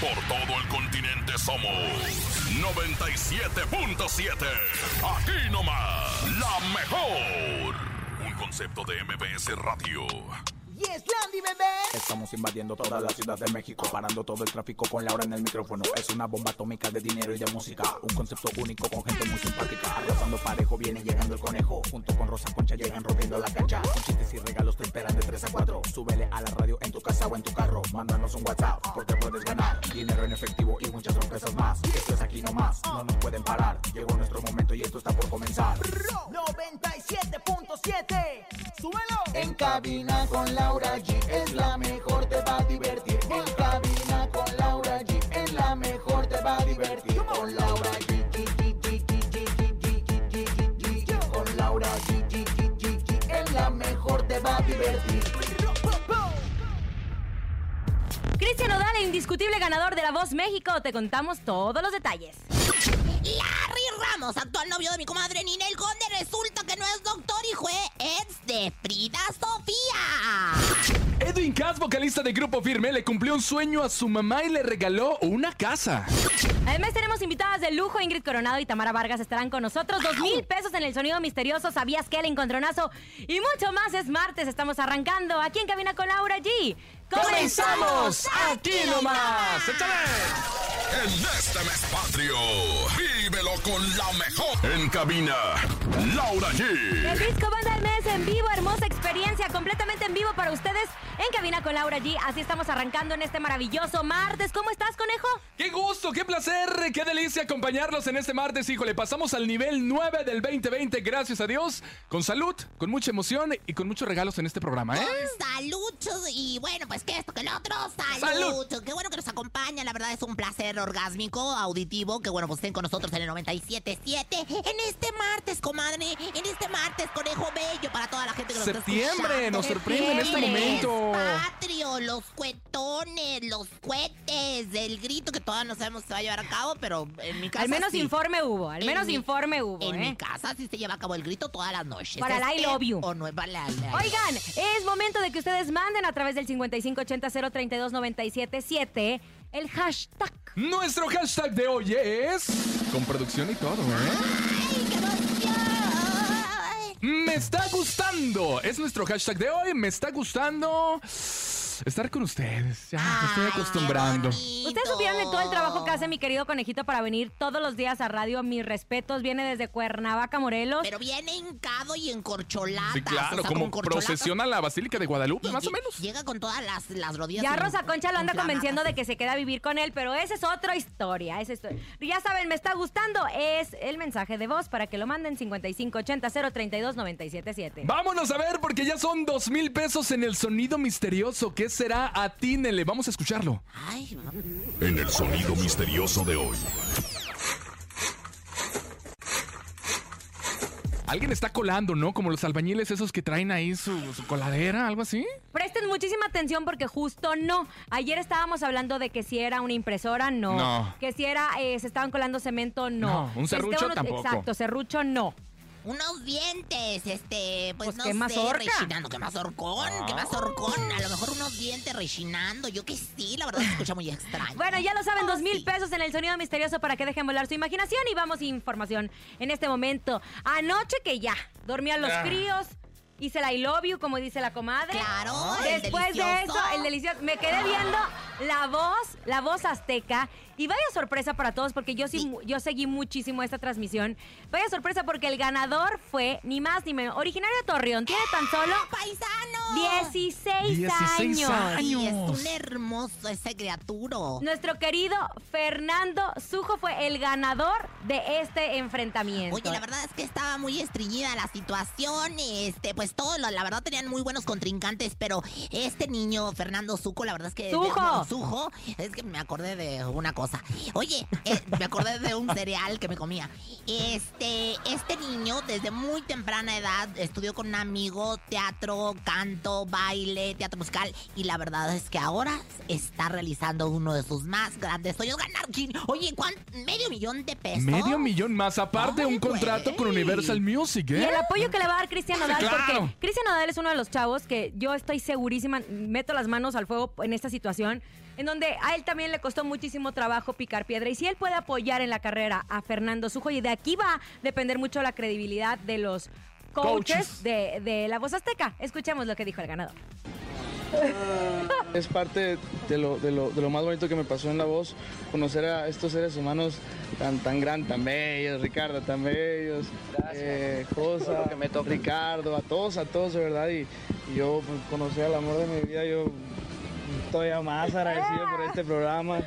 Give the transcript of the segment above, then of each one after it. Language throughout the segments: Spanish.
Por todo el continente somos 97.7. Aquí nomás, la mejor. Un concepto de MBS Radio. Yes, Landy, bebé. Estamos invadiendo toda la ciudad de México, parando todo el tráfico con Laura en el micrófono. Es una bomba atómica de dinero y de música. Un concepto único con gente muy simpática. Arrasando parejo, viene llegando el conejo. Junto con Rosa Concha llegan rompiendo la cancha. Con chistes y regalos te esperan de 3 a 4. Súbele a la radio en tu casa o en tu carro. Mándanos un WhatsApp porque puedes ganar dinero en efectivo y muchas sorpresas más. Esto es aquí nomás, no nos pueden parar. Llegó nuestro momento y esto está por comenzar. 97.7. Súbelo. En cabina con Laura G es la mejor, te va a divertir. En cabina con Laura G es la mejor, te va a divertir. Con Laura G. G, G, G, G, G, G, G, G, G, G, G. Con Laura G, G, G, G, G, es la mejor, te va a divertir. Cristian Odal, indiscutible ganador de La Voz México. Te contamos todos los detalles. Ramos, actual novio de mi comadre Ninel Conde, resulta que no es doctor y fue ex de Frida Sofía. Edwin Cass, vocalista de Grupo Firme, le cumplió un sueño a su mamá y le regaló una casa. Además, tenemos invitadas de lujo. Ingrid Coronado y Tamara Vargas estarán con nosotros. Dos mil pesos en el sonido misterioso. ¿Sabías que el encontronazo? Y mucho más. Es martes. Estamos arrancando aquí en Cabina con Laura G. ¡Comenzamos aquí nomás! ¡Échale! En este mes patrio, vívelo con la mejor. En cabina, Laura El G. disco Banda del Mes en vivo, hermosa experiencia, completamente en vivo para ustedes en Cabina con Laura G. Así estamos arrancando en este maravilloso martes. ¿Cómo estás, conejo? ¡Qué gusto, qué placer, qué delicia acompañarlos en este martes! Híjole, pasamos al nivel 9 del 2020, gracias a Dios. Con salud, con mucha emoción y con muchos regalos en este programa, ¿eh? Salud y bueno, pues que esto, que lo otro. Salud. Salud. Qué bueno que nos acompaña. La verdad es un placer orgásmico, auditivo. Que bueno, pues estén con nosotros en el 97.7. En este martes, comadre. En este martes, conejo bello para toda la gente que nos está Septiembre, nos sorprende en este momento. Patrio, los cuetones, los cohetes, el grito que todavía no sabemos si se va a llevar a cabo, pero en mi casa. Al menos sí. informe hubo, al En menos mi- informe hubo, En ¿eh? mi casa sí se lleva a cabo el grito todas las noches. Para el I love you. O no es para la, la- Oigan, es momento de que ustedes manden a través del 5580-032-977 el hashtag. Nuestro hashtag de hoy es... Con producción y todo, ¿eh? ¡Ay, qué emoción! Me está gustando. Es nuestro hashtag de hoy. Me está gustando estar con ustedes. Ya, me estoy acostumbrando. Ustedes supieron de todo el trabajo que hace mi querido conejito para venir todos los días a radio. Mis respetos, viene desde Cuernavaca, Morelos. Pero viene hincado y encorcholado. Sí, claro, como procesiona la Basílica de Guadalupe, más o menos. Llega con todas las, las rodillas. Ya Rosa Concha lo anda convenciendo de que se queda a vivir con él, pero esa es otra historia. Esa historia. Ya saben, me está gustando. Es el mensaje de voz para que lo manden 5580-032-977. Vámonos a ver, porque ya son dos mil pesos en el sonido misterioso. ¿Qué será? Atínele, vamos a escucharlo. Ay, En el sonido misterioso de hoy. Alguien está colando, ¿no? Como los albañiles esos que traen ahí su, su coladera, algo así. Presten muchísima atención porque justo no. Ayer estábamos hablando de que si era una impresora, no. No. Que si era, eh, se estaban colando cemento, no. No, un si serrucho tampoco. Exacto, serrucho, no. Unos dientes, este, pues, Pues, no ¿qué sé, mazorca? rechinando. ¿Qué mazorcón? ¿Qué mazorcón? A lo mejor unos dientes rechinando. Yo que sí, la verdad se escucha muy extraño. Bueno, ya lo saben, Oh, dos mil sí. pesos en el sonido misterioso para que dejen volar su imaginación y vamos a información en este momento. Anoche que ya dormían los Ah. críos, hice la I love you, como dice la comadre. Claro, el Después de eso, el delicioso. Me quedé viendo la voz, la voz azteca. Y vaya sorpresa para todos, porque yo sí, yo seguí muchísimo esta transmisión. Vaya sorpresa porque el ganador fue ni más ni menos. Originario de Torreón, tiene tan solo ¡Paisano! 16, 16 años. Y es un hermoso ese criatura. Nuestro querido Fernando Sujo fue el ganador de este enfrentamiento. Oye, la verdad es que estaba muy estreñida la situación. Este, pues todos, la, la verdad, tenían muy buenos contrincantes, pero este niño, Fernando Zuco, la verdad es que. Sujo. Sujo, es que me acordé de una cosa. Oye, eh, me acordé de un cereal que me comía. Este, este niño desde muy temprana edad estudió con un amigo teatro, canto, baile, teatro musical y la verdad es que ahora está realizando uno de sus más grandes sueños, ganar, oye, ¿cuánto? Medio millón de pesos. Medio millón más, aparte Ay, un contrato con. Universal Music, Y ¿eh? el apoyo que le va a dar Cristian Nodal, claro. porque Cristian Nodal es uno de los chavos que yo estoy segurísima, meto las manos al fuego en esta situación, en donde a él también le costó muchísimo trabajo picar piedra. Y si él puede apoyar en la carrera a Fernando Sujo, y de aquí va a depender mucho la credibilidad de los coaches, Coaches. De, de la voz azteca. Escuchemos lo que dijo el ganador. Es parte de lo, de, lo, de lo más bonito que me pasó en La Voz, conocer a estos seres humanos tan, tan grandes, tan bellos, Ricardo, tan bellos, eh, Josa, Ricardo, a todos, a todos de verdad, y, y yo pues, conocí al amor de mi vida, yo estoy más agradecido por este programa,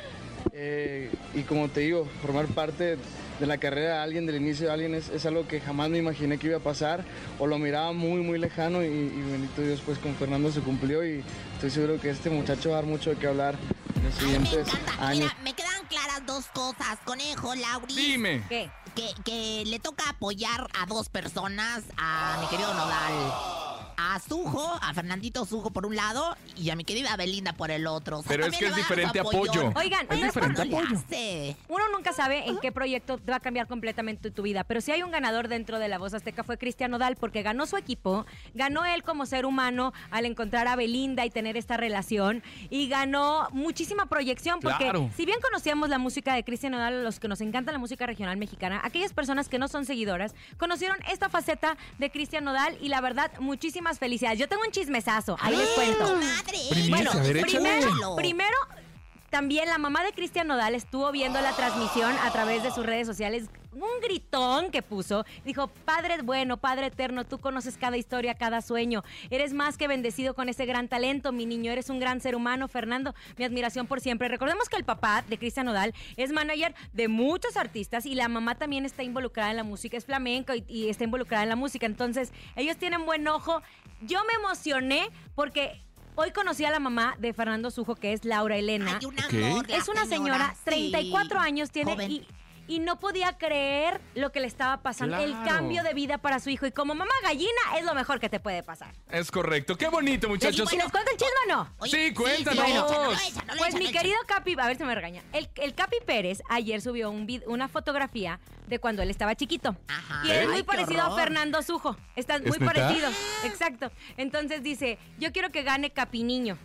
eh, y como te digo, formar parte de la carrera de alguien, del inicio de alguien, es, es algo que jamás me imaginé que iba a pasar, o lo miraba muy, muy lejano, y, y bendito Dios, pues con Fernando se cumplió, y estoy seguro que este muchacho va a dar mucho de qué hablar en los Ay, me siguientes encanta. años. Mira, me quedan claras dos cosas. Conejo, Lauri. Dime. ¿Qué? Que, que le toca apoyar a dos personas, a mi querido Nodal. A Sujo, a Fernandito Sujo por un lado y a mi querida Belinda por el otro. O sea, Pero es que es diferente apoyo. Oigan, Es ¿sabes diferente ¿Cuándo le apoyo. hace? Uno nunca sabe en qué proyecto va a cambiar completamente tu vida, pero si hay un ganador dentro de la voz azteca fue Cristian Nodal porque ganó su equipo, ganó él como ser humano al encontrar a Belinda y tener esta relación y ganó muchísima proyección porque Claro. si bien conocíamos la música de Cristian Nodal, los que nos encanta la música regional mexicana, aquellas personas que no son seguidoras conocieron esta faceta de Cristian Nodal y la verdad muchísimas felicidades. Yo tengo un chismesazo, ahí les cuento. ¡Madre! Primicia, Bueno, primero, primero, también la mamá de Cristian Nodal estuvo viendo la transmisión a través de sus redes sociales. Un gritón que puso. Dijo, Padre bueno, Padre eterno, tú conoces cada historia, cada sueño. Eres más que bendecido con ese gran talento, mi niño. Eres un gran ser humano, Fernando. Mi admiración por siempre. Recordemos que el papá de Cristian Nodal es manager de muchos artistas y la mamá también está involucrada en la música. Es flamenco y, y está involucrada en la música. Entonces, ellos tienen buen ojo. Yo me emocioné porque Hoy conocí a la mamá de Fernando Sujo, que es Laura Elena. Ay, un Ok. amor, la es una señora, sí. 34 años tiene Joven. y, y no podía creer lo que le estaba pasando, el cambio de vida para su hijo. Y como mamá gallina es lo mejor que te puede pasar. Es correcto. Qué bonito, muchachos. ¿Y les cuento el chisme o no? Oye, Sí, cuéntanos. Bueno, échalo, Pues mi querido Capi, a ver si me regaña. El, el Capi Pérez ayer subió un vid- una fotografía de cuando él estaba chiquito. Ajá. Y él es muy parecido a. Fernando Sujo. Están ¿Es muy neta? parecidos. Exacto. Entonces dice, yo quiero que gane Capi Niño.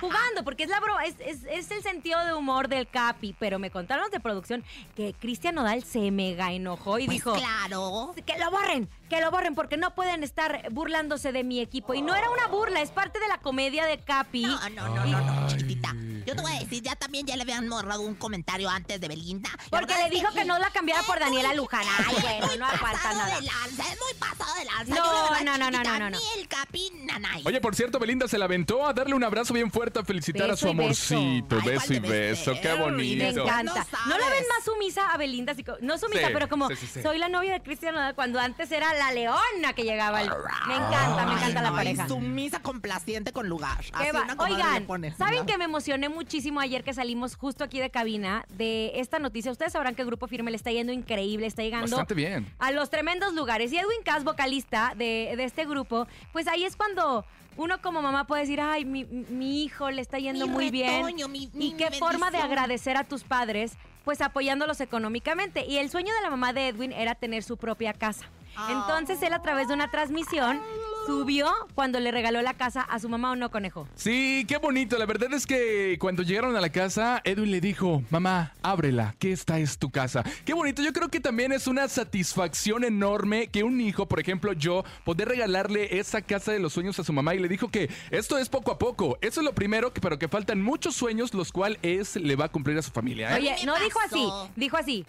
Jugando, porque es la bro, es, es- es el sentido de humor del Capi, pero me contaron de producción que Cristian Nodal se mega enojó y Pues dijo, claro. que lo borren, que lo borren, porque no pueden estar burlándose de mi equipo. Y no era una burla, es parte de la comedia de Capi. No, no, no, no, no, chiquitita. Yo te voy a decir, ya también ya le habían borrado un comentario antes de Belinda. Porque le dijo que no la cambiara por Daniela Luján. Ay, bueno, no aguanta nada. de lanza, es muy pasado de lanza. No, no, no, no, no, no. Ni el capi, nanay. Oye, por cierto, Belinda se la aventó a darle un abrazo bien fuerte, a felicitar a su amorcito. Ay, beso y ¿cuál de beso. Qué bonito. Me encanta. No No, la ven más sumisa a Belinda, así no sumisa, Sí, pero como sí, sí, sí. soy la novia de Cristian cuando antes era la leona que llegaba. al- Me encanta, me encanta la Ay, pareja. Sumisa complaciente con lugar. Así una Oigan, pone. ¿saben que me emocioné muchísimo ayer que salimos justo aquí de cabina de esta noticia? Ustedes sabrán que el Grupo Firme le está yendo increíble, está llegando Bastante bien. a los tremendos lugares. Y Edwin Cass, vocalista de, de este grupo, pues ahí es cuando uno como mamá puede decir, ay, mi, mi hijo le está yendo Mi muy retoño, bien. mi- y mi qué forma de agradecer a tus padres, pues apoyándolos económicamente. Y el sueño de la mamá de Edwin era tener su propia casa. Entonces él a través de una transmisión subió cuando le regaló la casa a su mamá o no conejo. Sí, qué bonito. La verdad es que cuando llegaron a la casa, Edwin le dijo, mamá, ábrela, que esta es tu casa. Qué bonito. Yo creo que también es una satisfacción enorme que un hijo, por ejemplo yo, poder regalarle esa casa de los sueños a su mamá y le dijo que esto es poco a poco. Eso es lo primero, que- pero que faltan muchos sueños, los cuales es, le va a cumplir a su familia. ¿eh? Oye, no dijo así, dijo así.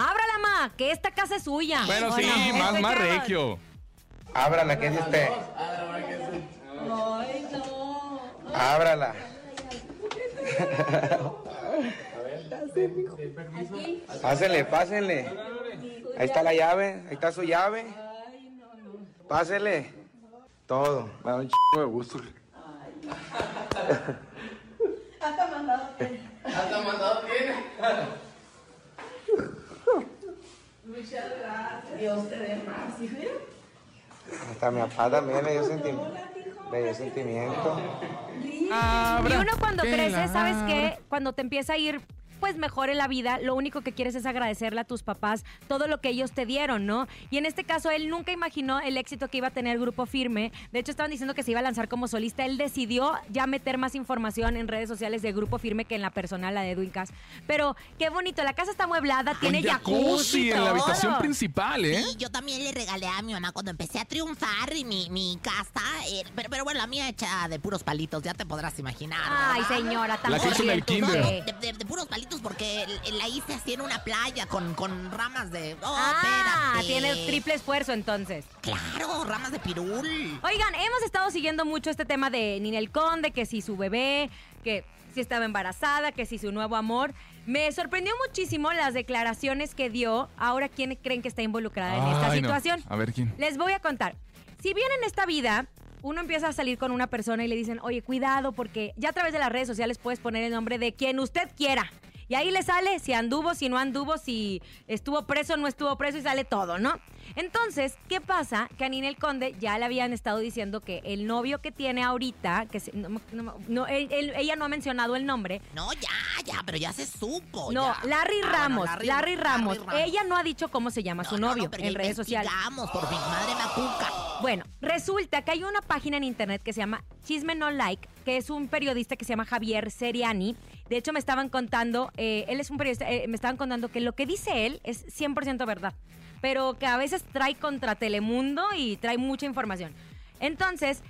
Ábrala, ma, que esta casa es suya. bueno, ¿O sí, no? más, más regio. Ábrala, ¿qué es este? Ábrala. Pásenle, pásenle. Ahí está la llave, ahí está su llave. Pásenle. Todo. Me da un chingo de gusto. Hasta mandado Hasta mi papá también le dio, senti- le dio sentimiento. Y uno cuando crece, ¿sabes qué? Cuando te empieza a ir pues mejor en la vida, lo único que quieres es agradecerle a tus papás todo lo que ellos te dieron, ¿no? Y en este caso él nunca imaginó el éxito que iba a tener Grupo Firme. De hecho estaban diciendo que se iba a lanzar como solista. Él decidió ya meter más información en redes sociales de Grupo Firme que en la personal, la de Edwin Cass. Pero qué bonito, la casa está amueblada, tiene jacuzzi, y en la habitación principal, ¿eh? Sí, yo también le regalé a mi mamá cuando empecé a triunfar y mi, mi casa, eh, pero, pero bueno, la mía hecha de puros palitos, ya te podrás imaginar. Ay, señora, tan La que hizo en el corriente kinder. usted. De, de- de puros palitos porque la hice así en una playa con, con ramas de... Oh, Ah, espérate. tiene triple esfuerzo entonces. Claro, ramas de pirul. Oigan, hemos estado siguiendo mucho este tema de Ninel Conde, que si su bebé, que si estaba embarazada, que si su nuevo amor. Me sorprendió muchísimo las declaraciones que dio. Ahora, ¿quién creen que está involucrada en esta Ay, no. situación? A ver quién. Les voy a contar. Si bien en esta vida uno empieza a salir con una persona y le dicen, oye, cuidado, porque ya a través de las redes sociales puedes poner el nombre de quien usted quiera. Y ahí le sale si anduvo, si no anduvo, si estuvo preso, no estuvo preso y sale todo, ¿no? Entonces, ¿qué pasa? Que a Ninel Conde ya le habían estado diciendo que el novio que tiene ahorita, que se- no, no- no, él- él- ella no ha mencionado el nombre, No, ya, ya, pero ya se supo. no, ya. Larry Ah, Ramos, bueno, Larry, Ramos. Ramos. Ella no ha dicho cómo se llama su no, no, novio pero en redes sociales. por fin, madre macuca. Bueno, resulta que hay una página en internet que se llama Chisme No Like, que es un periodista que se llama Javier Seriani. De hecho, me estaban contando, eh, él es un periodista, eh, me estaban contando que lo que dice él es 100% verdad, pero que a veces trae contra Telemundo y trae mucha información. Entonces,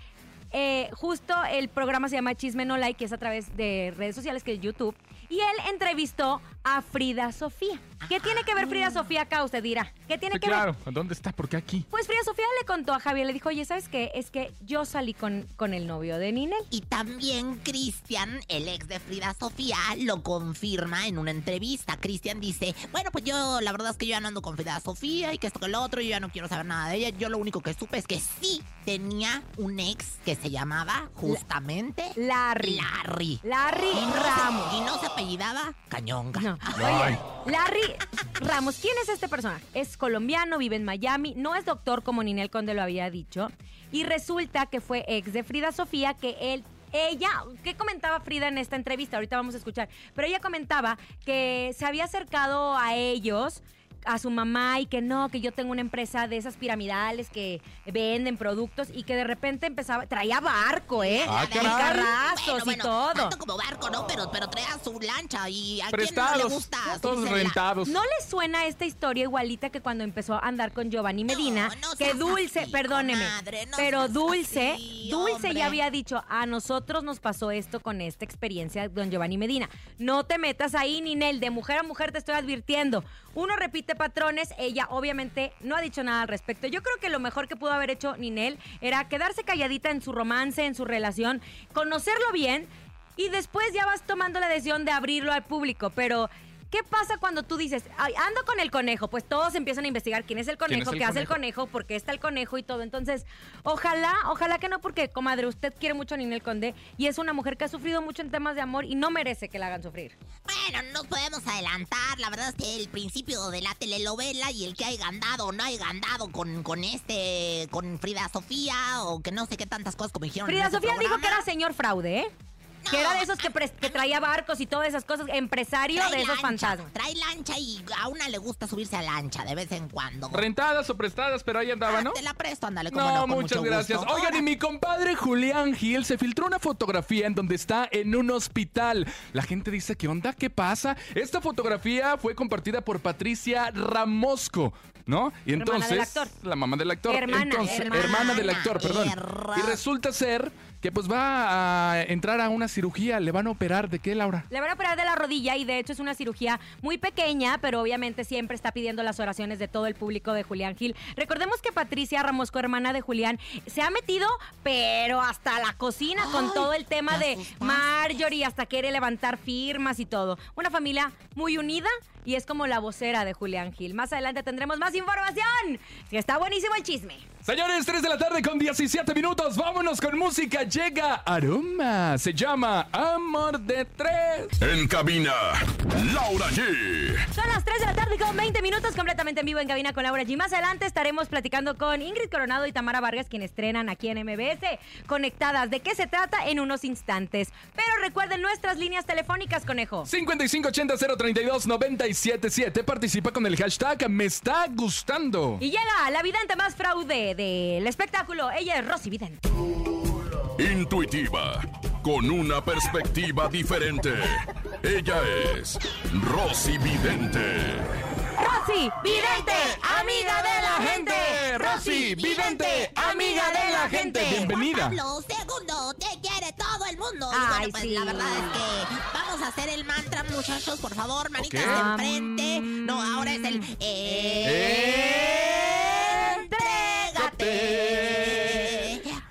eh, justo el programa se llama Chisme No Like, que es a través de redes sociales, que es YouTube. Y él entrevistó a Frida Sofía. ¿Qué tiene que ver Frida Sofía acá? Usted dirá. ¿Qué tiene Sí, que ver? claro. ¿Dónde está? ¿Por qué aquí? Pues Frida Sofía le contó a Javier, le dijo, oye, ¿sabes qué? Es que yo salí con, con el novio de Ninel. Y también Cristian, el ex de Frida Sofía, lo confirma en una entrevista. Cristian dice, bueno, pues yo la verdad es que yo ya no ando con Frida Sofía y que esto que lo otro, yo ya no quiero saber nada de ella. Yo lo único que supe es que sí tenía un ex que se llamaba justamente Larry. Larry. Larry Y no se- Ramos. y no se apellidaba Cañonga. No. Ay. Oye, Larry Ramos, ¿quién es este personaje? Es colombiano, vive en Miami, no es doctor como Ninel Conde lo había dicho. Y resulta que fue ex de Frida Sofía, que él. Ella, ¿qué comentaba Frida en esta entrevista? Ahorita vamos a escuchar. Pero ella comentaba que se había acercado a ellos, a su mamá, y que no, que yo tengo una empresa de esas piramidales que venden productos y que de repente empezaba, traía barco, ¿eh? Ah, Y carrazos Bueno, y bueno, todo. tanto como barco, ¿no? Pero, pero traía su lancha y a quién no le Prestados. gusta Todos rentados. ¿No le suena esta historia igualita que cuando empezó a andar con Giovanni Medina? no que seas Dulce, así, perdóneme, no pero Dulce, así, Dulce hombre. ya había dicho, a nosotros nos pasó esto con esta experiencia, don Giovanni Medina. No te metas ahí, Ninel, de mujer a mujer te estoy advirtiendo. Uno repite patrones, ella obviamente no ha dicho nada al respecto. Yo creo que lo mejor que pudo haber hecho Ninel era quedarse calladita en su romance, en su relación, conocerlo bien y después ya vas tomando la decisión de abrirlo al público, pero... ¿Qué pasa cuando tú dices, "Ay, ando con el conejo? Pues todos empiezan a investigar quién es el ¿Quién es conejo, el qué hace el conejo? por qué está el conejo y todo. Entonces, ojalá, ojalá que no, porque, comadre, usted quiere mucho a Ninel Conde y es una mujer que ha sufrido mucho en temas de amor y no merece que la hagan sufrir. Bueno, no nos podemos adelantar. La verdad es que el principio de la telenovela y el que haya andado o no haya andado con, con este, con Frida Sofía o que no sé qué tantas cosas como dijeron. Frida ese Sofía dijo que era señor fraude, ¿eh? Que era de esos que, traía barcos y todas esas cosas, empresario Trae de esos lancha, fantasmas. Trae lancha y a una le gusta subirse a lancha de vez en cuando. Rentadas o prestadas, pero ahí andaba, Ah, ¿no? Te la presto, ándale, como No, no, con muchas mucho gracias. gusto. Oigan, y mi compadre Julián Gil se filtró una fotografía en donde está en un hospital. La gente dice, ¿qué onda? ¿Qué pasa? Esta fotografía fue compartida por Patricia Ramosco. ¿No? Y Hermana entonces. del actor. La mamá del actor. Hermana, entonces, hermana. hermana del actor, perdón. Herra- Y resulta ser que pues va a entrar a una cirugía. Le van a operar. ¿De qué, Laura? Le van a operar de la rodilla y de hecho es una cirugía muy pequeña, pero obviamente siempre está pidiendo las oraciones de todo el público de Julián Gil. Recordemos que Patricia Ramosco, hermana de Julián, se ha metido, pero hasta la cocina con todo el tema ¿y a de? Marjorie hasta quiere levantar firmas y todo. Una familia muy unida y es como la vocera de Julián Gil. Más adelante tendremos más información. Está buenísimo el chisme. Señores, 3 de la tarde con 17 minutos. Vámonos con música. Llega Aroma. Se llama Amor de Tres. En cabina, Laura G. Son las 3 de la tarde con 20 minutos completamente en vivo en cabina con Laura G. Más adelante estaremos platicando con Ingrid Coronado y Tamara Vargas, quienes estrenan aquí en MBS. Conectadas. ¿De qué se trata? En unos instantes. Pero recuerden nuestras líneas telefónicas, conejo. 5580-032-977. Participa con el hashtag Me está gustando. Y llega la vidente más fraude del espectáculo. Ella es Rosy Vidente. Intuitiva, con una perspectiva diferente. Ella es Rosy Vidente. Rosy Vidente, amiga de la gente. Rosy Vidente, amiga de la gente. Bienvenida. Pablo, segundo, te quiere todo el mundo. Ay, bueno, pues sí. la verdad es que vamos a hacer el mantra, muchachos, por favor, manitas de enfrente. No, ahora es el.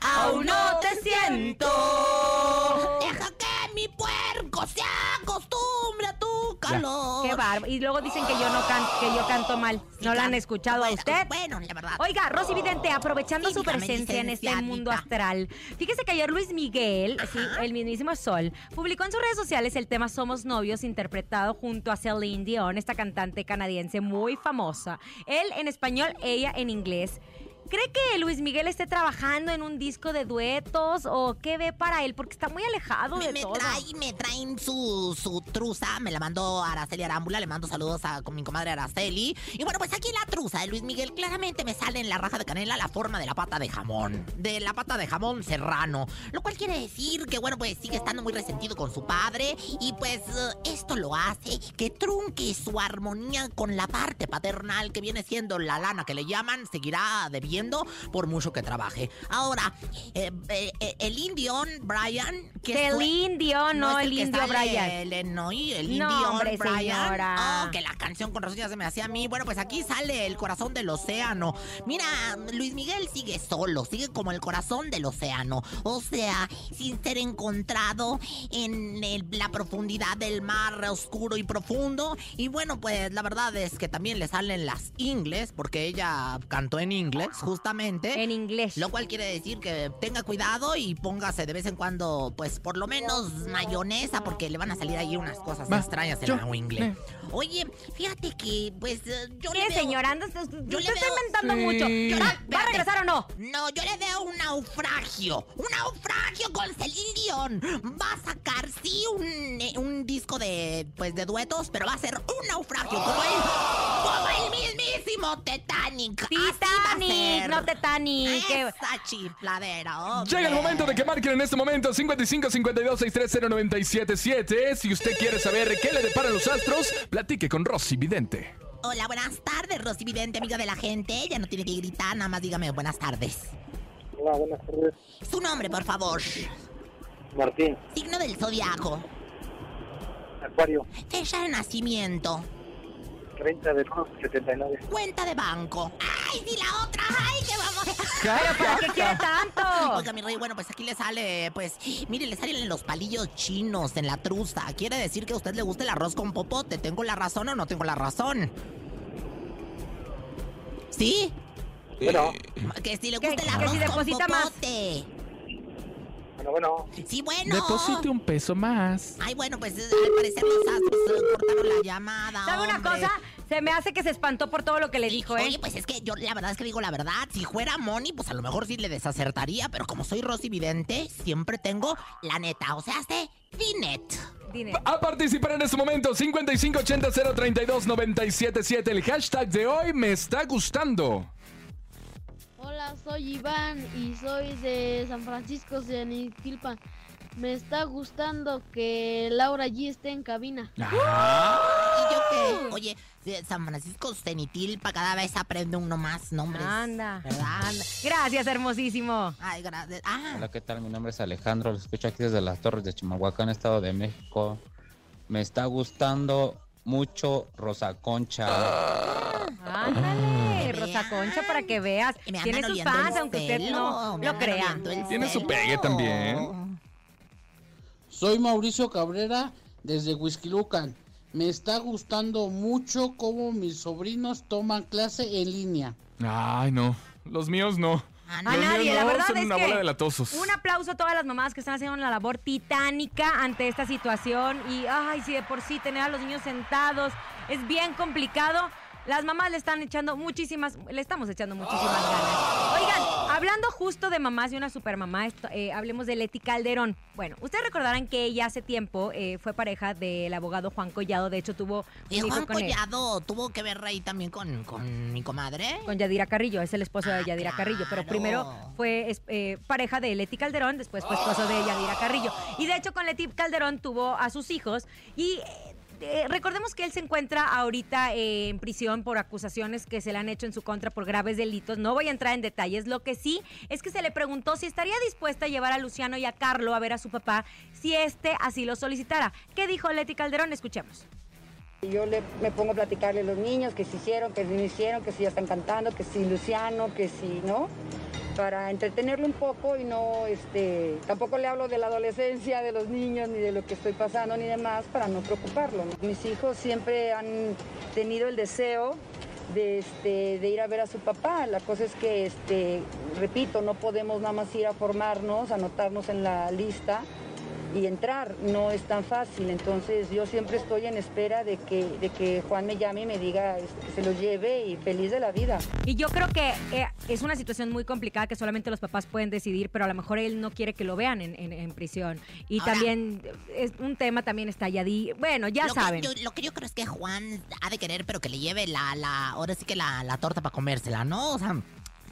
Aún no te siento. Deja que mi puerco se acostumbre a tu calor. Qué bárbaro. Y luego dicen que yo no can- que yo canto mal. ¿No la han escuchado a usted? Bueno, la verdad. Oiga, Rosy Vidente, aprovechando su presencia en este mundo astral. Fíjese que ayer Luis Miguel, sí, el mismísimo Sol, publicó en sus redes sociales el tema Somos Novios, interpretado junto a Celine Dion, esta cantante canadiense muy famosa. Él en español, ella en inglés. ¿Cree que Luis Miguel esté trabajando en un disco de duetos o qué ve para él? Porque está muy alejado Me, de me todo. trae- me traen su, su truza, me la mandó Araceli Arámbula, le mando saludos a con mi comadre Araceli. Y bueno, pues aquí la truza de Luis Miguel. Claramente me sale en la raja de canela la forma de la pata de jamón, de la pata de jamón serrano, lo cual quiere decir que bueno, pues sigue estando muy resentido con su padre. Y pues eh, esto lo hace que trunque su armonía con la parte paternal que viene siendo la lana que le llaman, seguirá debiendo por mucho que trabaje. Ahora, eh, eh, eh, el indión Brian, que fue- Celine Dion, no, el indio Brian. El, eh, no, el No, hombre, Brian. señora. Oh, que la canción con razón ya se me hacía a mí. Bueno, pues aquí sale el corazón del océano. Mira, Luis Miguel sigue solo, sigue como el corazón del océano. O sea, sin ser encontrado en el- la profundidad del mar oscuro y profundo. Y bueno, pues la verdad es que también le salen las ingles, porque ella cantó en inglés, justamente. En inglés. Lo cual quiere decir que tenga cuidado y póngase de vez en cuando, pues por lo menos mayonesa, porque le van a salir ahí unas cosas Va, extrañas en yo, la wingle. eh. Oye, fíjate que, pues eh, yo ¿Qué, le veo... señora? Andas, yo le veo- inventando Sí. mucho. Yo ¿Va, le- ¿Va a regresar o no? No, yo le veo un naufragio. Un naufragio con Celine Dion. Va a sacar, sí, un, eh, un disco de, pues, de duetos, pero va a ser un naufragio. Como el, como el mismísimo Titanic. Así va a Titanic, no Titanic. que- Esa chifladera, hombre. Llega el momento de que marquen en este momento 55 52 630 977. Si usted quiere saber qué le deparan los astros, platique con Rosy Vidente. Hola, buenas tardes, Rosy Vidente, amiga de la gente. Ella no tiene que gritar, nada más dígame buenas tardes. Hola, buenas tardes. Su nombre, por favor. Martín, Signo del zodiaco. Acuario, Fecha de nacimiento. 30 de junio 79. Cuenta de banco. ¡Ay, sí, la otra! ¡Ay, que vamos! Pero ¿para qué quiere tanto? Oiga, mi rey, bueno, pues aquí le sale, pues, mire, le salen los palillos chinos en la truza. Quiere decir que a usted le gusta el arroz con popote. ¿Tengo la razón o no tengo la razón? ¿Sí? Bueno, Que si le Que- gusta el que arroz si con deposita más. popote. bueno, bueno. Sí, bueno. Deposite un peso más. Ay, bueno, pues eh, al parecer los astros eh, cortaron la llamada. ¿Sabe una cosa? Se me hace que se espantó por todo lo que le dijo, ¿eh? Oye, pues es que yo la verdad es que digo la verdad. Si fuera Moni, pues a lo mejor sí le desacertaría, pero como soy Rosy Vidente, siempre tengo la neta. O sea, este Dinet. A participar en este momento 55 80 032 977. El hashtag de hoy me está gustando. Hola, soy Iván y soy de San Francisco, Anitilpan. Me está gustando que Laura G esté en cabina. ¿Y yo qué? Oye, San Francisco Cenitilpa, cada vez aprende uno más nombres. Anda. ¿Verdad? Gracias, hermosísimo. Ay, gracias. Ah, Hola, ¿qué tal? Mi nombre es Alejandro, lo escucho aquí desde las Torres de Chimalhuacán, Estado de México. Me está gustando mucho Rosa Concha. Ándale, Rosa. Concha, para que veas. Tiene sus fans, aunque usted no lo crea. Tiene su pegue también. Soy Mauricio Cabrera desde Huizquilucan. Me está gustando mucho cómo mis sobrinos toman clase en línea. Ay, no. Los míos no. A Los nadie, míos la no, verdad son es una que bola de latosos. un aplauso a todas las mamás que están haciendo una labor titánica ante esta situación y ay, si de por sí tener a los niños sentados es bien complicado. Las mamás le están echando muchísimas, le estamos echando muchísimas ganas. Oigan, hablando justo de mamás y una supermamá, esto, eh, hablemos de Leti Calderón. Bueno, ustedes recordarán que ella hace tiempo eh, fue pareja del abogado Juan Collado, de hecho tuvo Y Juan con él. Collado tuvo que ver ahí también con, con mi comadre. Con Yadira Carrillo, es el esposo Ah, de Yadira Carrillo, pero primero fue eh, pareja de Leti Calderón, después fue esposo de Yadira Carrillo. Y de hecho con Leti Calderón tuvo a sus hijos y... eh, recordemos que él se encuentra ahorita eh, en prisión por acusaciones que se le han hecho en su contra por graves delitos. No voy a entrar en detalles. Lo que sí es que se le preguntó si estaría dispuesta a llevar a Luciano y a Carlo a ver a su papá si este así lo solicitara. ¿Qué dijo Leti Calderón? Escuchemos. Yo le, me pongo a platicarle a los niños que si hicieron, que no hicieron, que si ya están cantando, que si Luciano, que si no, para entretenerlo un poco y no, este, tampoco le hablo de la adolescencia, de los niños, ni de lo que estoy pasando, ni demás, para no preocuparlo. Mis hijos siempre han tenido el deseo de, este, de ir a ver a su papá. La cosa es que, este, repito, no podemos nada más ir a formarnos, anotarnos en la lista y entrar no es tan fácil. Entonces yo siempre estoy en espera de que, de que Juan me llame y me diga este, que se lo lleve y feliz de la vida. Y yo creo que eh, es una situación muy complicada que solamente los papás pueden decidir, pero a lo mejor él no quiere que lo vean en, en- en prisión. Y Ahora- también es un tema también está Yadí. Bueno, ya lo saben. Que yo, lo que yo creo es que Juan ha de querer, pero que le lleve la, la ahora sí que la, la torta para comérsela, ¿no? O sea,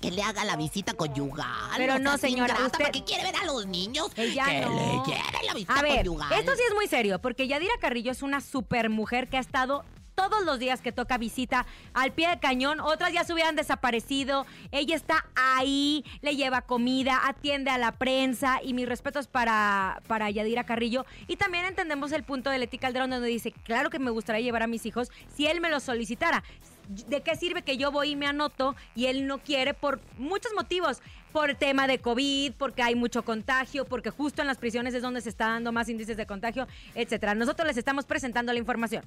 que le haga la visita conyugal. Pero no, señora, usted- porque quiere ver a los niños. Ella que no. le lleve la visita A ver, conyugal. esto sí es muy serio, porque Yadira Carrillo es una super mujer que ha estado todos los días que toca visita al pie de cañón, otras ya se hubieran desaparecido, ella está ahí, le lleva comida, atiende a la prensa y mis respetos para, para Yadira Carrillo. Y también entendemos el punto de Leti Calderón donde dice, claro que me gustaría llevar a mis hijos si él me lo solicitara. ¿De qué sirve que yo voy y me anoto y él no quiere por muchos motivos? Por tema de COVID, porque hay mucho contagio, porque justo en las prisiones es donde se está dando más índices de contagio, etcétera. Nosotros les estamos presentando la información.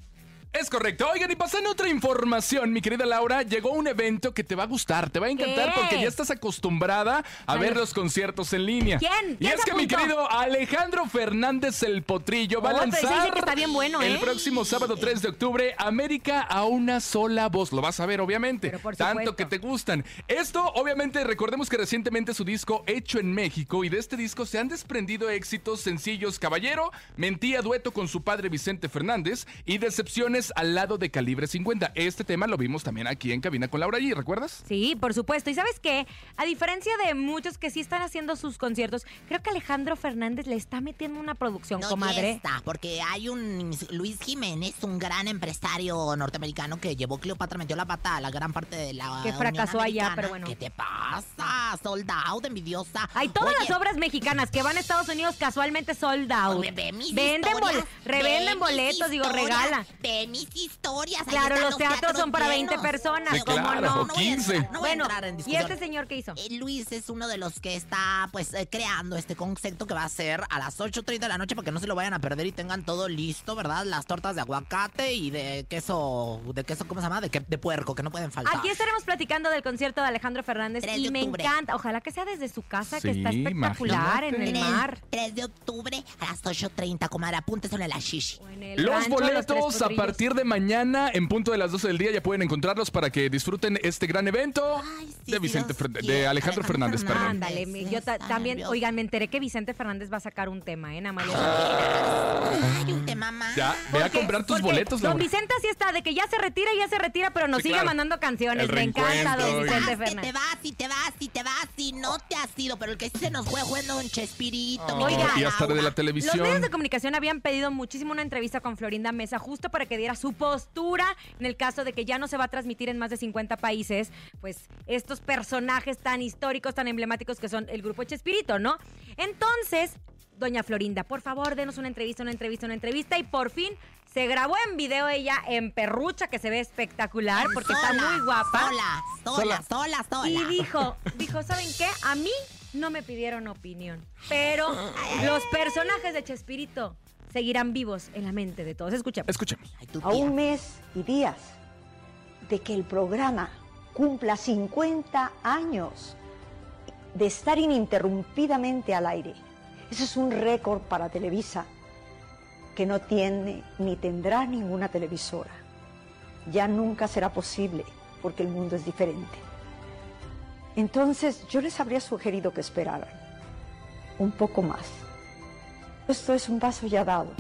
Es correcto. Oigan, y pasando otra información, mi querida Laura, llegó un evento que te va a gustar, te va a encantar ¿Qué? porque ya estás acostumbrada a ver los conciertos en línea. ¿Quién? Y ¿Quién es que mi querido Alejandro Fernández el Potrillo va a Oh, lanzar que está bien bueno, el ¿eh? próximo sábado 3 de octubre América a una sola voz. Lo vas a ver, obviamente. Pero por Tanto que te gustan. Esto, obviamente, recordemos que recientemente su disco Hecho en México y de este disco se han desprendido éxitos sencillos Caballero, Mentía dueto con su padre Vicente Fernández y Decepciones al lado de Calibre 50. Este tema lo vimos también aquí en Cabina con Laura G, ¿recuerdas? Sí, por supuesto. Y sabes qué, a diferencia de muchos que sí están haciendo sus conciertos, creo que Alejandro Fernández le está metiendo una producción, No, comadre. está, porque hay un Luis Jiménez, un gran empresario norteamericano que llevó Cleopatra, metió la pata a la gran parte de la Que Unión fracasó allá, pero bueno. ¿Qué te pasa? Sold out, envidiosa. Hay todas Oye, las obras mexicanas que van a Estados Unidos casualmente sold out. Ve, ve mis Venden bol- revenden ve mis boletos, digo, regala. Ve mis historias. Claro, están los teatros son para 20 llenos. personas, Sí, ¿cómo claro, no? o 15. No voy a bueno, entrar en ¿y este señor qué hizo? Eh, Luis es uno de los que está pues eh, creando este concepto que va a ser a las 8.30 de la noche para que no se lo vayan a perder y tengan todo listo, ¿verdad? Las tortas de aguacate y de queso, de queso, ¿cómo se llama? De, que- de puerco, que no pueden faltar. Aquí estaremos platicando del concierto de Alejandro Fernández 3 y de me octubre. encanta. Ojalá que sea desde su casa, que está espectacular en el mar. 3 de octubre a las 8.30, comadre, apúntese en la shishi. o en el Los los boletos a Potrillos. Partir de mañana en punto de las 12 del día ya pueden encontrarlos para que disfruten este gran evento Ay, sí, de Vicente los Fer- de. Alejandro Fernández, perdón. Ándale, yo también, nervioso. oigan, me enteré que Vicente Fernández va a sacar un tema, ¿eh? Nada más les- Ay, un tema más. Ya, ve a comprar tus boletos, Don Laura. Vicente así está, de que ya se retira, ya se retira, pero nos Sí, sigue claro. mandando canciones. El Me encanta Don Vicente Vas, que te Fernández. vas y te vas y te vas y no te has ido, pero el que sí se nos fue fue Don Chespirito. mi Oiga, querida y hasta de la Los televisión. medios de comunicación habían pedido muchísimo una entrevista con Florinda Mesa justo para que diera su postura en el caso de que ya no se va a transmitir en más de 50 países, pues estos personajes tan históricos, tan emblemáticos que son el grupo Chespirito, ¿no? Entonces, doña Florinda, por favor, denos una entrevista, una entrevista, una entrevista y por fin se grabó en video ella en perrucha que se ve espectacular porque está muy guapa. Sola, sola, sola, sola. Y dijo, dijo, ¿saben qué? A mí no me pidieron opinión. Pero los personajes de Chespirito seguirán vivos en la mente de todos. Escuchemos. Escuchemos. a un mes y días de que el programa cumpla 50 años de estar ininterrumpidamente al aire. Eso es un récord para Televisa que no tiene ni tendrá ninguna televisora. Ya nunca será posible porque el mundo es diferente. Entonces yo les habría sugerido que esperaran un poco más. Esto es un paso ya dado.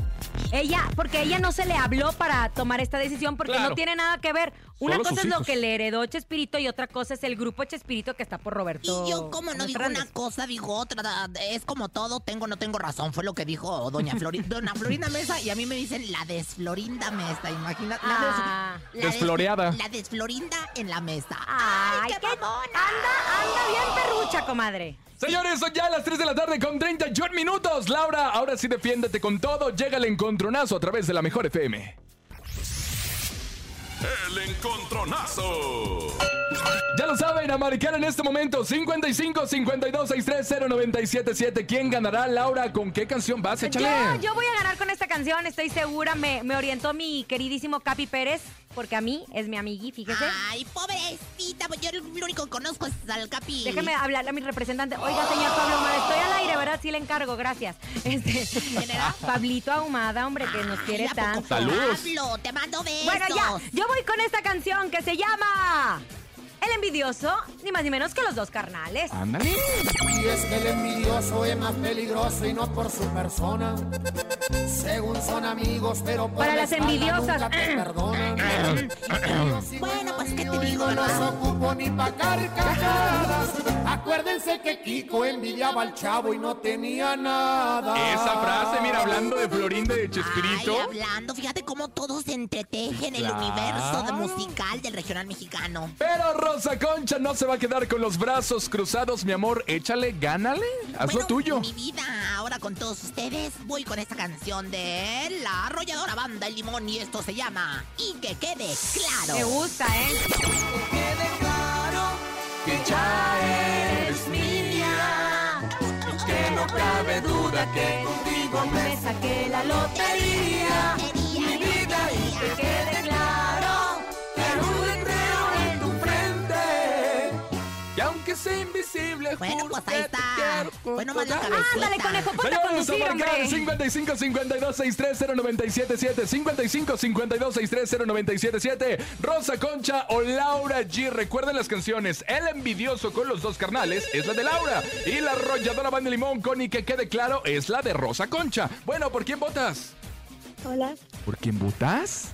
Ella, porque ella no se le habló para tomar esta decisión porque Claro. no tiene nada que ver. Una Solo cosa sus es lo hijos. que le heredó Chespirito y otra cosa es el grupo Chespirito que está por Roberto. Y yo, como no digo Fernández. una cosa, digo otra. Es como todo, tengo no tengo razón. Fue lo que dijo doña Florinda, doña Florinda Mesa. Y a mí me dicen la desflorinda Mesa. Imagínate. La, des- Ah. la des- Desfloreada. La desflorinda en la mesa. Ay, qué, Anda, anda bien perrucha, comadre. Señores, son ya las 3 de la tarde con 31 minutos. Laura, ahora sí defiéndete con todo. Llega el encontronazo a través de la mejor FM. El encontronazo. Ya lo saben, a marcar en este momento 55 52 630 977. ¿Quién ganará, Laura? ¿Con qué canción vas? Échale. Yo, yo voy a ganar con esta canción, estoy segura. Me, me orientó mi queridísimo Capi Pérez, porque a mí es mi amigui, fíjese. Ay, pobrecita. Pues yo lo único que conozco es al Capi. Déjeme hablarle a mi representante. Oiga, señor Pablo Ahumada, estoy al aire, ¿verdad? Sí le encargo, gracias. Este, Pablito Ahumada, hombre, que nos quiere ¿a poco tanto. Saludos. Pablo, te mando besos. Bueno, ya, yo voy con esta canción que se llama El envidioso, ni más ni menos que los dos carnales. Ándale. Y es que el envidioso es más peligroso y no por su persona. Según son amigos, pero por Para la las envidiosas. nunca te perdonan. Bueno, pues qué te digo, no los ¿verdad? ocupo ni pa' carcajadas. Acuérdense que Kiko envidiaba al chavo y no tenía nada. Esa frase, mira, hablando de Florinda y de Chespirito. Ay, hablando, fíjate cómo todo se entreteje en el Claro. universo de musical del regional mexicano. Pero Rosa Concha no se va a quedar con los brazos cruzados, mi amor. Échale, gánale. Haz lo Bueno, tuyo. Mi vida, ahora con todos ustedes, voy con esta canción de la arrolladora banda El Limón y esto se llama Y que quede claro. Me gusta, ¿eh? que ya eres mía. Que no cabe duda que contigo me saqué la lotería. Mi vida y Que quede invisible, Bueno, pues ahí está. quiero Bueno, más la cabecita. Ándale, conejo, ponte a conducir, a marcar hombre. 55 52 630 977 55 52 630 977 Rosa Concha o Laura G. Recuerden las canciones El envidioso con los dos carnales es la de Laura y la arrolladora Banda Limón con y que quede claro es la de Rosa Concha. Bueno, ¿por quién votas? Hola, ¿Por quién votas?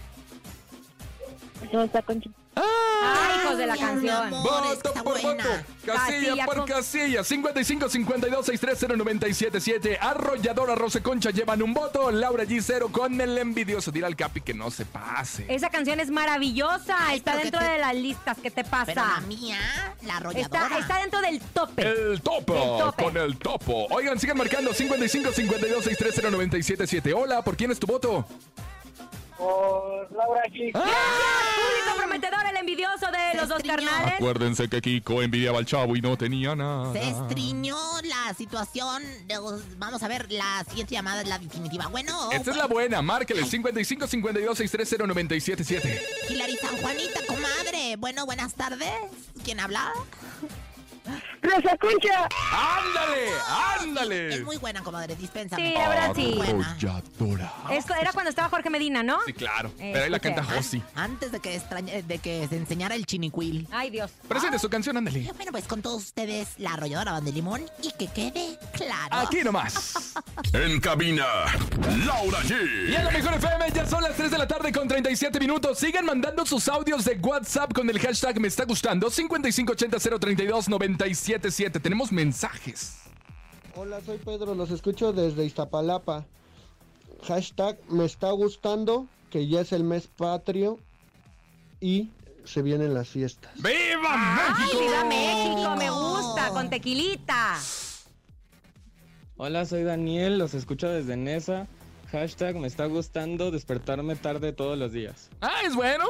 Rosa Concha. Ay, hijos de la canción. Voto por voto. Casilla, por con- casilla. 55 52 630 977 Arrolladora Rosa Concha llevan un voto. Laura G. Cero con el envidioso. Dile al Capi que no se pase. Esa canción es maravillosa. está dentro te- de las listas. ¿Qué te pasa? Pero la mía, la arrolladora. Está, está dentro del tope. El topo, El tope. con el topo. Oigan, sigan marcando 55 52 630 977 Hola, ¿por quién es tu voto? Por Laura G. Público prometedor, el envidioso de los dos carnales. Acuérdense que Kiko envidiaba al chavo y no tenía nada. Se estriñó la situación. de- Vamos a ver, la siguiente llamada es la definitiva. Bueno, Esta es la buena, márquele 55 52 630 977 Hilary San Juanita, comadre. Bueno, buenas tardes. ¿Quién habla? Rosa Concha. ¡Ándale! Es ¡Ándale! muy buena, comadre. Dispénsame. Sí, la verdad sí. Muy buena. Arrolladora. Es- era cuando estaba Jorge Medina, ¿no? Sí, claro. Eh, Pero ahí la canta Josi. Antes de que, extrañe- de que se enseñara el chinicuil. Ay, Dios. Presente su canción, ándale. Bueno, pues con todos ustedes, la arrolladora Banda de Limón. Y que quede claro. Aquí nomás. En cabina, Laura G. Y en la mejor FM ya son las 3 de la tarde con 37 minutos. Sigan mandando sus audios de WhatsApp con el hashtag me está gustando 5580 032 977. Tenemos mensajes. Hola, soy Pedro, los escucho desde Iztapalapa. Hashtag me está gustando que ya es el mes patrio y se vienen las fiestas. ¡Viva Ay, México! viva México, me gusta, con tequilita. Hola, soy Daniel, los escucho desde Nesa. Hashtag me está gustando despertarme tarde todos los días. Ah, es bueno.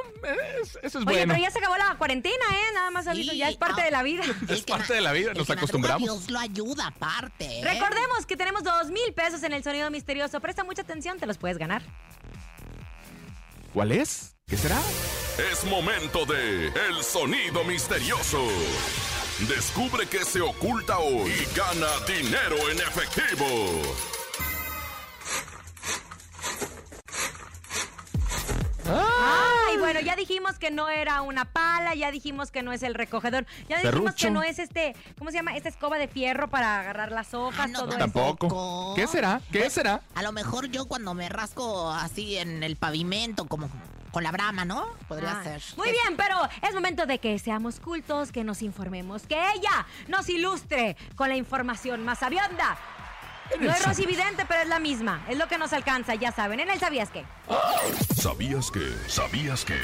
Es- eso es Oye, bueno. pero ya se acabó la cuarentena, ¿eh? Nada más aviso, ya es parte de la vida. Es parte de la vida, nos acostumbramos. Dios lo ayuda aparte. ¿eh? Recordemos que tenemos dos mil pesos en el sonido misterioso. Presta mucha atención, te los puedes ganar. ¿Cuál es? ¿Qué será? Es momento de El Sonido Misterioso. Descubre qué se oculta hoy y gana dinero en efectivo. Bueno, ya dijimos que no era una pala, ya dijimos que no es el recogedor, ya dijimos que no es este, ¿cómo se llama? Esta escoba de fierro para agarrar las hojas, todo eso. Tampoco. ¿Qué será? ¿Qué será? A lo mejor yo cuando me rasco así en el pavimento, como con la brama, ¿no? Podría Ah, ser. Muy bien, pero es momento de que seamos cultos, que nos informemos, que ella nos ilustre con la información más avionda. No es Rosy Vidente, pero es la misma. Es lo que nos alcanza, ya saben. En el ¿Sabías qué? ¿Sabías que? ¿Sabías que?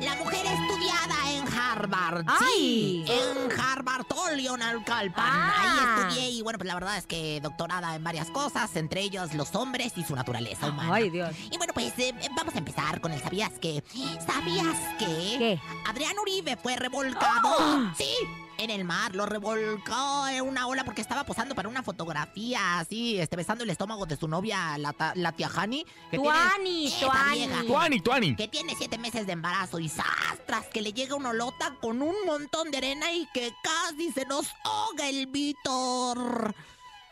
La mujer estudiada en Harvard. ¡Ay! Sí, en Harvard, Tolion Alcalpan. Ah. Ahí estudié y bueno, pues la verdad es que doctorada en varias cosas, entre ellos los hombres y su naturaleza humana. Ay, Dios. Y bueno, pues eh, vamos a empezar con el ¿Sabías que? ¿Sabías que? ¿Qué? Adrián Uribe fue revolcado. ¡Ah! Sí. En el mar, lo revolcó en una ola porque estaba posando para una fotografía así, este, besando el estómago de su novia, la, la tía Hani. que tiene- Tuani, Tuani. vieja. Tuani, Tuani. Que tiene siete meses de embarazo y sastras, que le llega una olota con un montón de arena y que casi se nos ahoga el Víctor.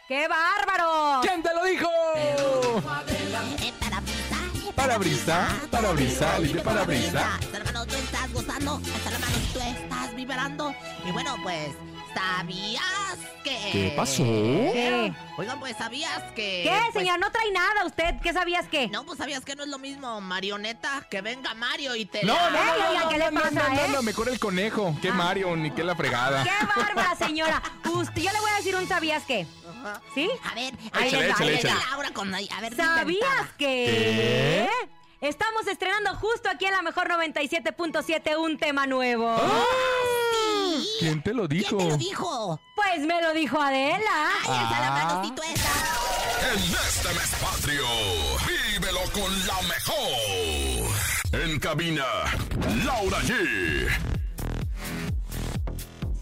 ¡Qué bárbaro! ¿Quién te lo dijo? Eh, para eh, Parabrisa, parabrisa, libre parabrisa. Hasta la mano tú estás gozando, hasta la mano tú estás vibrando. Y bueno, pues, ¿sabías que...? ¿Qué pasó? ¿Qué? Oigan, pues, ¿sabías que...? ¿Qué, pues, señor? No trae nada usted. ¿Qué sabías qué? No, pues, ¿sabías que no es lo mismo marioneta que venga Mario y te... No, la- no, no, no, ¿qué no, le pasa, no, no, eh? no, mejor el conejo. ¿Qué Mario? Ni qué la fregada. ¡Qué bárbara, señora! Usted, yo le voy a decir un ¿sabías qué? ¿Sí? A ver, Ahí Échale, les va, échale, ahí les échale. va. Laura con... A ver, ¿Sabías ¿Qué? que? Estamos estrenando justo aquí en la mejor 97.7 un tema nuevo. ¿Quién te lo dijo? ¿Quién te lo dijo? Pues me lo dijo Adela. ¡Ay, la Ah. mano estás! En este mes patrio, vívelo con la mejor. En cabina, Laura G.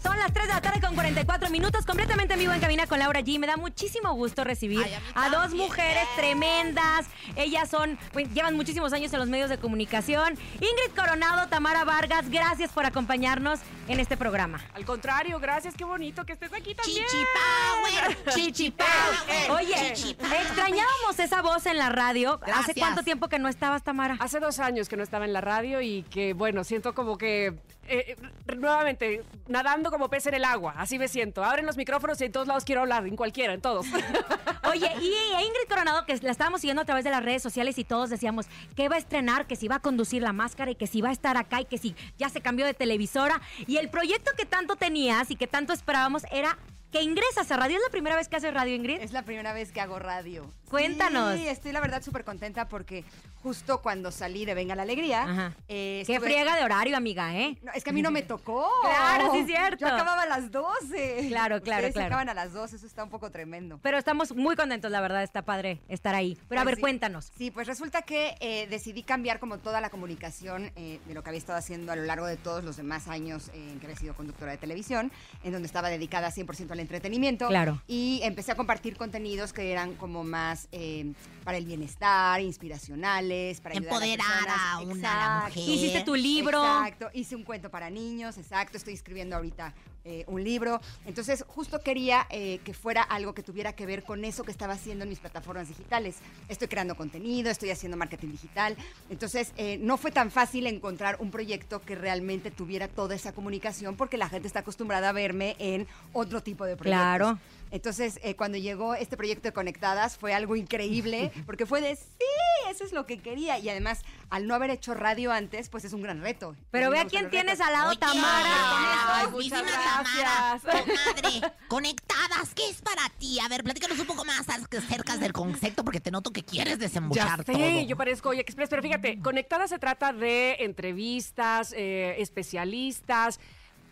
Son las 3 de la tarde con 44 minutos, completamente en vivo en cabina con Laura G. Me da muchísimo gusto recibir Ay, a dos mujeres tremendas. Ellas son, pues, llevan muchísimos años en los medios de comunicación. Ingrid Coronado, Tamara Vargas, gracias por acompañarnos en este programa. Al contrario, gracias, qué bonito que estés aquí también. Chichi Power, Chichi Power. Oye, Chichi Power. extrañábamos esa voz en la radio. ¿Hace cuánto tiempo que no estabas, Tamara? Hace dos años que no estaba en la radio y que, bueno, siento como que, eh, eh, nuevamente, nadando como pez en el agua. Así me siento. Abren los micrófonos y en todos lados quiero hablar, en cualquiera, en todos. Oye, y Ingrid Coronado, que la estábamos siguiendo a través de las redes sociales y todos decíamos que va a estrenar, que si va a conducir la máscara y que si va a estar acá y que si ya se cambió de televisora. Y el proyecto que tanto tenías y que tanto esperábamos era que ingresas a radio. ¿Es la primera vez que haces radio, Ingrid? Es la primera vez que hago radio. Cuéntanos. Sí, estoy la verdad súper contenta porque justo cuando salí de Venga la Alegría. Eh, Qué estuve- friega de horario, amiga, ¿eh? No, es que a mí no me tocó. Claro, sí es cierto. Yo acababa a las 12. Claro, claro, Ustedes claro. acaban a las 12, eso está un poco tremendo. Pero estamos muy contentos, la verdad, está padre estar ahí. Pero a Pues ver, sí. cuéntanos. Sí, pues resulta que eh, decidí cambiar como toda la comunicación eh, de lo que había estado haciendo a lo largo de todos los demás años en que había sido conductora de televisión, en donde estaba dedicada 100% al entretenimiento. Claro. Y empecé a compartir contenidos que eran como más eh, para el bienestar, inspiracionales, para Empoderar a, a una Exacto. mujer. Hiciste tu libro. Exacto, hice un cuento para niños, exacto, estoy escribiendo ahorita eh, un libro. Entonces, justo quería eh, que fuera algo que tuviera que ver con eso que estaba haciendo en mis plataformas digitales. Estoy creando contenido, estoy haciendo marketing digital. Entonces, eh, no fue tan fácil encontrar un proyecto que realmente tuviera toda esa comunicación porque la gente está acostumbrada a verme en otro tipo de proyectos. Claro. Entonces, eh, cuando llegó este proyecto de Conectadas fue algo increíble porque fue de sí, eso es lo que quería. Y además, al no haber hecho radio antes, pues es un gran reto. Pero A mí ve me a gustan quién tienes retos. al lado, Oye, Tamara. ay, Muchas gracias. Tamara, comadre, conectadas, ¿qué es para ti? A ver, platícanos un poco más acerca del concepto porque te noto que quieres Ya desembuchar sé, todo. yo parezco Oye Express, pero fíjate, Conectada se trata de entrevistas, eh, especialistas,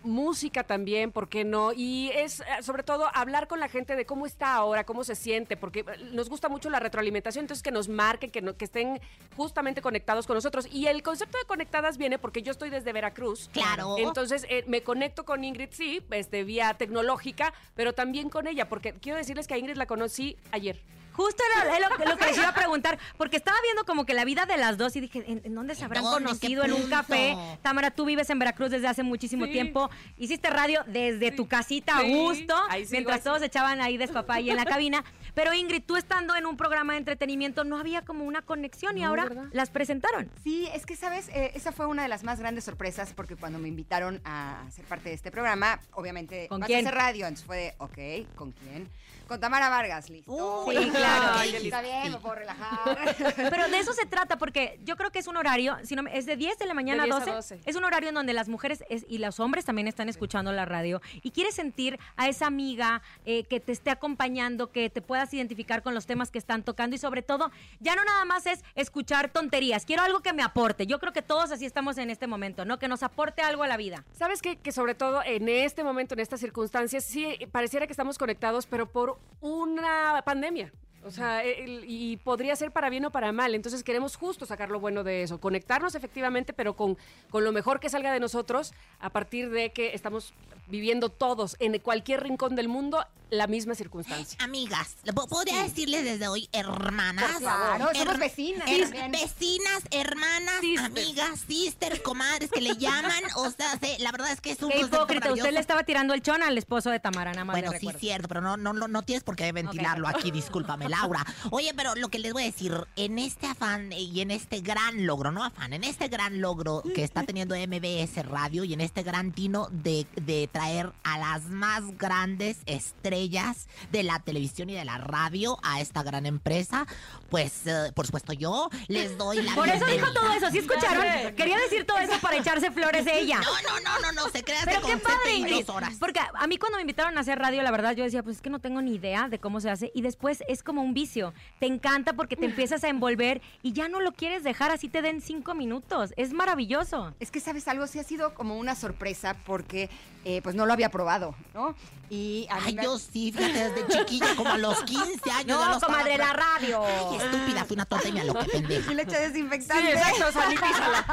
música también, ¿por qué no? Y es eh, sobre todo hablar con la gente de cómo está ahora, cómo se siente, porque eh, nos gusta mucho la retroalimentación, entonces que nos marquen, que, no- que estén justamente conectados con nosotros. Y el concepto de conectadas viene porque yo estoy desde Veracruz. Claro. Entonces eh, me conecto con Ingrid, sí, este, vía tecnológica, pero también con ella, porque quiero decirles que a Ingrid la conocí ayer. Justo era lo, lo que les iba a preguntar, porque estaba viendo como que la vida de las dos y dije, ¿en, en dónde se habrán conocido? En un café. Tamara, tú vives en Veracruz desde hace muchísimo Sí. tiempo. Hiciste radio desde tu casita a Sí. gusto, mientras todos echaban ahí despapay en la cabina. Pero Ingrid, tú estando en un programa de entretenimiento, no había como una conexión y No, ahora ¿verdad? las presentaron. Sí, es que, ¿sabes? Eh, esa fue una de las más grandes sorpresas porque cuando me invitaron a ser parte de este programa, obviamente, ¿Con vas quién? a hacer radio. Entonces fue de, ok, ¿con quién? Con Tamara Vargas, listo. Uy, sí, claro. Ay, Está bien, me puedo relajar. Pero de eso se trata, porque yo creo que es un horario, si no me- es de 10 de la mañana De a 10 a 12. 12. Es un horario en donde las mujeres es- y los hombres también están escuchando la radio y quieres sentir a esa amiga eh, que te esté acompañando, que te puedas identificar con los temas que están tocando y sobre todo, ya no nada más es escuchar tonterías, quiero algo que me aporte. Yo creo que todos así estamos en este momento, ¿no? Que nos aporte algo a la vida. ¿Sabes qué? Que sobre todo en este momento, en estas circunstancias, sí pareciera que estamos conectados, pero por una pandemia. O sea, el- y podría ser para bien o para mal. Entonces queremos justo sacar lo bueno de eso. Conectarnos efectivamente, pero con, con lo mejor que salga de nosotros a partir de que estamos viviendo todos en cualquier rincón del mundo la misma circunstancia. Amigas, ¿le po- ¿podría decirles desde hoy hermanas? Por favor, somos vecinas her- vecinas, hermanas, amigas, sister, comadres, que le llaman. O sea, se- la verdad es que es un Qué hipócrita, usted le estaba tirando el chón al esposo de Tamara, nada más Bueno, sí, cierto, pero no, no, no, no tienes por qué ventilarlo aquí, discúlpame, Laura. Oye, pero lo que les voy a decir, en este afán y en este gran logro, no afán, en este gran logro que está teniendo MBS Radio y en este gran tino de, de traer a las más grandes estrellas de la televisión y de la radio a esta gran empresa, pues, eh, por supuesto, yo les doy la Por eso dijo todo eso, ¿sí escucharon? Quería decir todo eso para echarse flores de ella. No, no, no, no, no, se creas Pero que qué padre, 72 Ingrid. horas. Porque a mí cuando me invitaron a hacer radio, la verdad, yo decía, pues es que no tengo ni idea de cómo se hace. Y después es como un vicio. Te encanta porque te empiezas a envolver y ya no lo quieres dejar así te den cinco minutos. Es maravilloso. Es que, ¿sabes algo? Sí ha sido como una sorpresa porque eh, pues no lo había probado, ¿no? Y a mí Ay, me- yo sí, fíjate, desde chiquilla, como a los 15 años. No, comadre, la radio. Ay, estúpida, fui una tonta y me lo que pendeja. Y le eché desinfectante. Sí, exacto, sanitízala.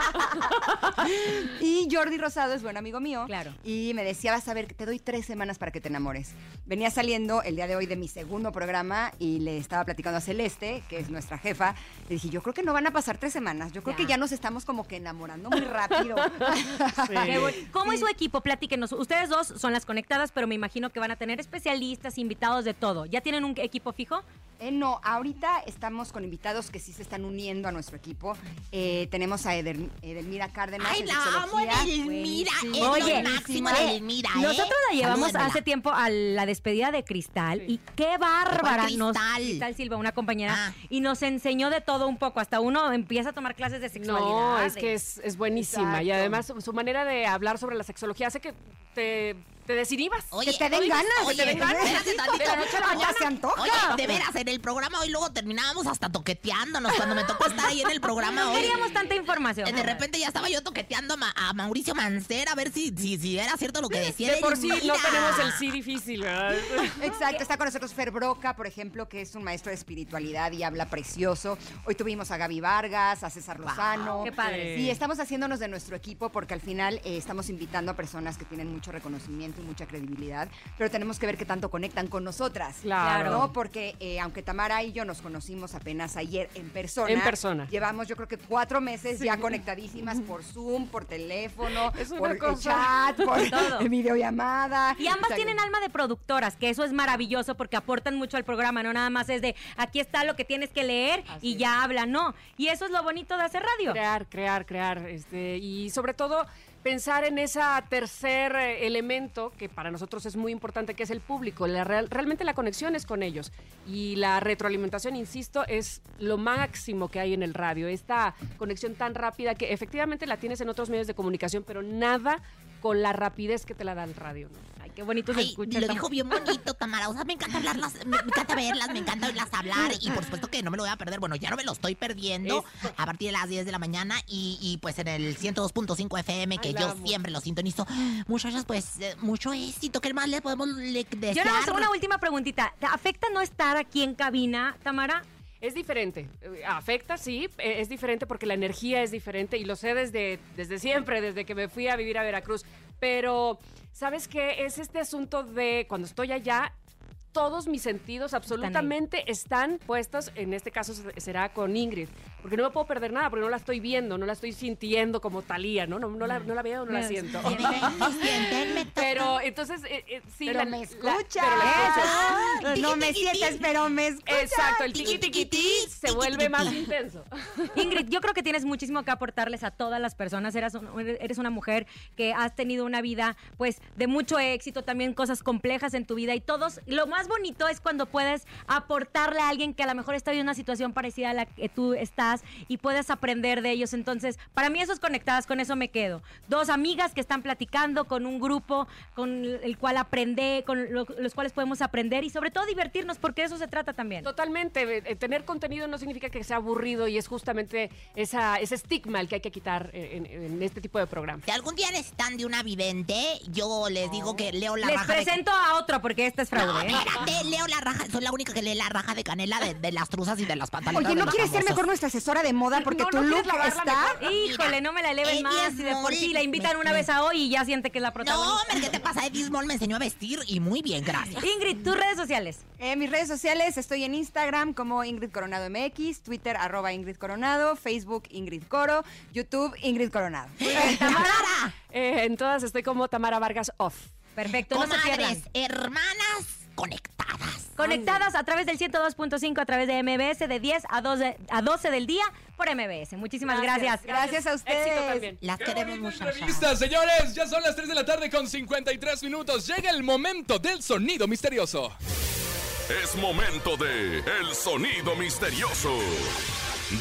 y Jordi Rosado es buen amigo mío. Claro. Y me decía, vas a ver, te doy tres semanas para que te enamores. Venía saliendo el día de hoy de mi segundo programa y le estaba platicando a Celeste, que es nuestra jefa. Le dije, yo creo que no van a pasar tres semanas. Yo creo Ya. que ya nos estamos como que enamorando muy rápido. ¿Cómo es su equipo? Platíquenos. Ustedes dos son las conectadas, pero me imagino que van a tener especialistas, invitados de todo. ¿Ya tienen un equipo fijo? Eh, no, ahorita estamos con invitados que sí se están uniendo a nuestro equipo. Eh, tenemos a Eder- Edelmira Cárdenas. Ay, en la amo. Edelmira. Es. Oye, lo máximo, eh, Edelmira, ¿eh? Nosotros la llevamos hace tiempo a la despedida de Cristal y qué bárbara ¿Cuál nos Cristal? Cristal Silva, una compañera, Ah. y nos enseñó de todo un poco, hasta uno empieza a tomar clases de sexualidad. No, es de- que es, es buenísima. Y además su manera de hablar sobre la sexología hace que te, te desinhibas. Oye, Que te den oye, ganas, Oye, que te den ganas. espérate tantito. De la noche a la mañana se antoja. Oye, de veras, en el programa hoy luego terminábamos hasta toqueteándonos. Cuando me tocó estar ahí en el programa no hoy. queríamos tanta información. eh, De repente ya estaba yo toqueteando a, Ma- a Mauricio Mancera a ver si, si, si era cierto lo que decía. De por sí no tenemos el sí difícil, ¿verdad? Exacto, está con nosotros Fer Broca, por ejemplo, que es un maestro de espiritualidad y habla precioso. Hoy tuvimos a Gaby Vargas, a César Lozano. qué padre. Sí, estamos haciéndonos de nuestro equipo porque al final eh, estamos invitando a personas que tienen mucho reconocimiento y mucha credibilidad, pero tenemos que ver qué tanto conectan con nosotras. Claro. ¿no? Porque eh, aunque Tamara y yo nos conocimos apenas ayer en persona, En persona. llevamos yo creo que cuatro meses ya conectadísimas por Zoom, por teléfono, Es por cosa. chat, por Todo. videollamada. Y ambas O sea, tienen alma de productoras, que eso es maravilloso porque aportan mucho al programa, no nada más es de aquí está lo que tienes que leer Así y es. ya habla, no. Y eso es lo bonito de hacer radio. Crear, crear, crear. Este, y sobre todo pensar en ese tercer eh, elemento que para nosotros es muy importante, que es el público. La real- realmente la conexión es con ellos. Y la retroalimentación, insisto, es lo máximo que hay en el radio. Esta conexión tan rápida que efectivamente la tienes en otros medios de comunicación, pero nada con la rapidez que te la da el radio. Qué bonito se Ay, escucha. Lo dijo bien bonito, Tamara. O sea, me encanta hablarlas, me, me encanta verlas, me encanta oírlas hablar. Y por supuesto que no me lo voy a perder. Bueno, ya no me lo estoy perdiendo a partir de las 10 de la mañana. Y, y, pues en el 102.5 FM, que Ay, yo amo. siempre lo sintonizo. Muchachas, pues eh, mucho éxito. ¿Qué más le podemos le- Yo desear? nada más una última preguntita. ¿Te afecta no estar aquí en cabina, Tamara? Es diferente. Eh, Afecta, sí, eh, es diferente porque la energía es diferente y lo sé desde, desde siempre, desde que me fui a vivir a Veracruz. Pero, ¿sabes qué? Es este asunto de cuando estoy allá, todos mis sentidos absolutamente están puestos, en este caso se- será con Ingrid, porque no me puedo perder nada, porque no la estoy viendo, no la estoy sintiendo como Talía, ¿no? No, no, la, no la veo, no la siento. Pero entonces, eh, eh, sí, Pero la- me la- pero la escucho. Ah, no me sientes, pero me escuchas. Exacto, el tiqui tiqui ti se vuelve más intenso. Ingrid, yo creo que tienes muchísimo que aportarles a todas las personas. Eres, un- eres una mujer que has tenido una vida, pues, de mucho éxito, también cosas complejas en tu vida y todos. Lo más bonito es cuando puedes aportarle a alguien que a lo mejor está viviendo una situación parecida a la que tú estás y puedes aprender de ellos. Entonces, para mí, esos conectadas, con eso me quedo. Dos amigas que están platicando con un grupo con el cual aprende, con lo- los cuales podemos aprender y sobre todo divertirnos, porque de eso se trata también. Totalmente. eh, Tener contenido no significa que sea aburrido y es justamente esa, ese estigma el que hay que quitar eh, en, en este tipo de programas. Si algún día necesitan de una vidente, yo les digo que leo la Les raja de- presento a otro porque este es No, fraude. ¿eh? espérate, leo la raja, soy la única que lee la raja de canela de, de las truzas y de las pantalones. Oye, ¿no quieres ser mejor nuestra asesora de moda? Porque No, tu ¿no look está... mejor? Híjole, no me la eleven Eddie más y de por sí la invitan una vez a hoy y ya siente que es la No, protagonista. hombre, ¿qué te pasa? Eddie Small me enseñó a vestir y muy bien, gracias. Ingrid, tus redes sociales. En mis redes sociales estoy en Instagram como Ingrid Coronado MX, Twitter arroba Ingrid Coronado, Facebook Ingrid Coro, YouTube Ingrid Coronado. Tamara, Eh, en todas estoy como Tamara Vargas Off. Perfecto, no se pierdan. comadres, hermanas conectadas. Conectadas a través del 102.5 a través de MBS de 10 a 12, a 12 del día por MBS. Muchísimas gracias. Gracias a ustedes. Éxito también. Las queremos mucho. Entrevista, señores, ya son las 3 de la tarde con 53 minutos. Llega el momento del sonido misterioso. Es momento de El Sonido Misterioso.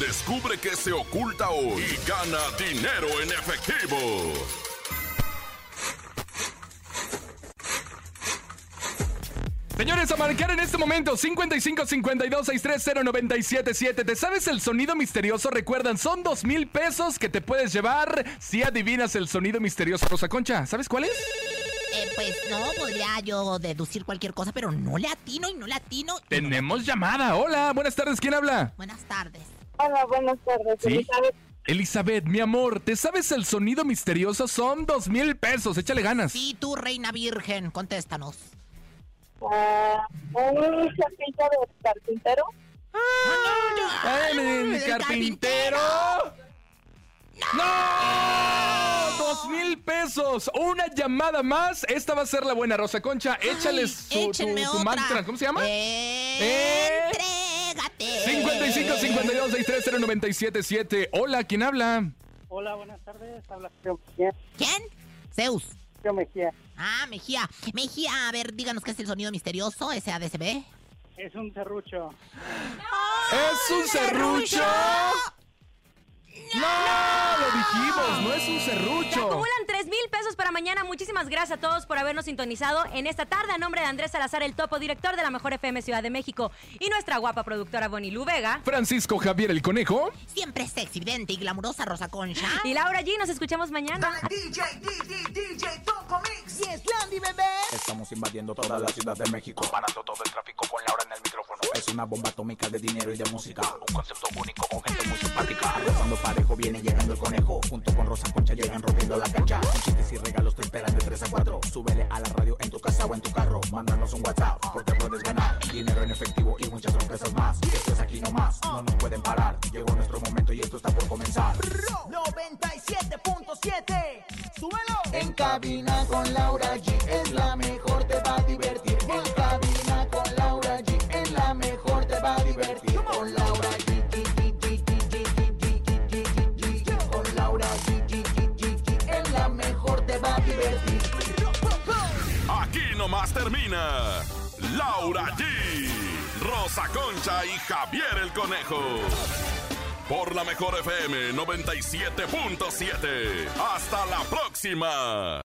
Descubre qué se oculta hoy y gana dinero en efectivo. Señores, a marcar en este momento 55 52 630 977. ¿Te sabes el sonido misterioso? Recuerdan, son dos mil pesos que te puedes llevar si adivinas el sonido misterioso. Rosa Concha, ¿sabes cuál es? Eh, pues no, podría yo deducir cualquier cosa, pero no le atino y no le atino. Tenemos llamada. Hola, buenas tardes. ¿Quién habla? Buenas tardes. Hola, buenas tardes. Sí. Elizabeth. Elizabeth, mi amor, ¿te sabes el sonido misterioso? Son dos mil pesos. Échale ganas. Sí, tú, reina virgen, contéstanos. Un cepillo de carpintero. ¡Ay, mi ¡El carpintero! ¡No! ¡Dos mil pesos! Una llamada más. Esta va a ser la buena, Rosa Concha. Échale su, tu, mantra. ¿Cómo se llama? Eh, Entrégate. 55 52 630 977. Hola, ¿quién habla? Hola, buenas tardes. Habla Mejía. ¿Quién? Zeus. Mejía. Ah, Mejía. Mejía, a ver, díganos qué es el sonido misterioso, SADCB. Es un serrucho. ¿Es un serrucho? ¡No! Lo dijimos, no es un Se serrucho. acumulan 3 mil pesos para mañana. Muchísimas gracias a todos por habernos sintonizado en esta tarde. A nombre de Andrés Salazar, el topo director de la Mejor FM Ciudad de México y nuestra guapa productora Bonnie Lu Vega. Francisco Javier el Conejo. Siempre sexy, evidente y glamurosa Rosa Concha. Y Laura G. Nos escuchamos mañana. DJ, DJ, DJ, Mix. Yes, Landy, bebé. Estamos invadiendo toda la ciudad de México, parando todo el tráfico con Laura en el micrófono. Es una bomba atómica de dinero y de música, un concepto único con gente muy simpática. Arrasando parejo viene llegando el conejo, junto con Rosa Concha llegan rompiendo la cancha. Con chistes y regalos te esperan de 3 a 4. Súbele a la radio en tu casa o en tu carro, mándanos un WhatsApp porque puedes ganar dinero en efectivo y muchas sorpresas más. Y esto es aquí nomás, no nos pueden parar. Llegó nuestro momento y esto está por comenzar. 97.7. Súbelo. En cabina con Laura G es la mejor, te va a divertir. En cabina con Laura G es la mejor, te va a divertir. Con Laura G. Con Laura G. Es la mejor, te va a divertir. Aquí nomás termina. Laura G. Rosa Concha y Javier el Conejo. Por la mejor FM 97.7. Hasta la próxima.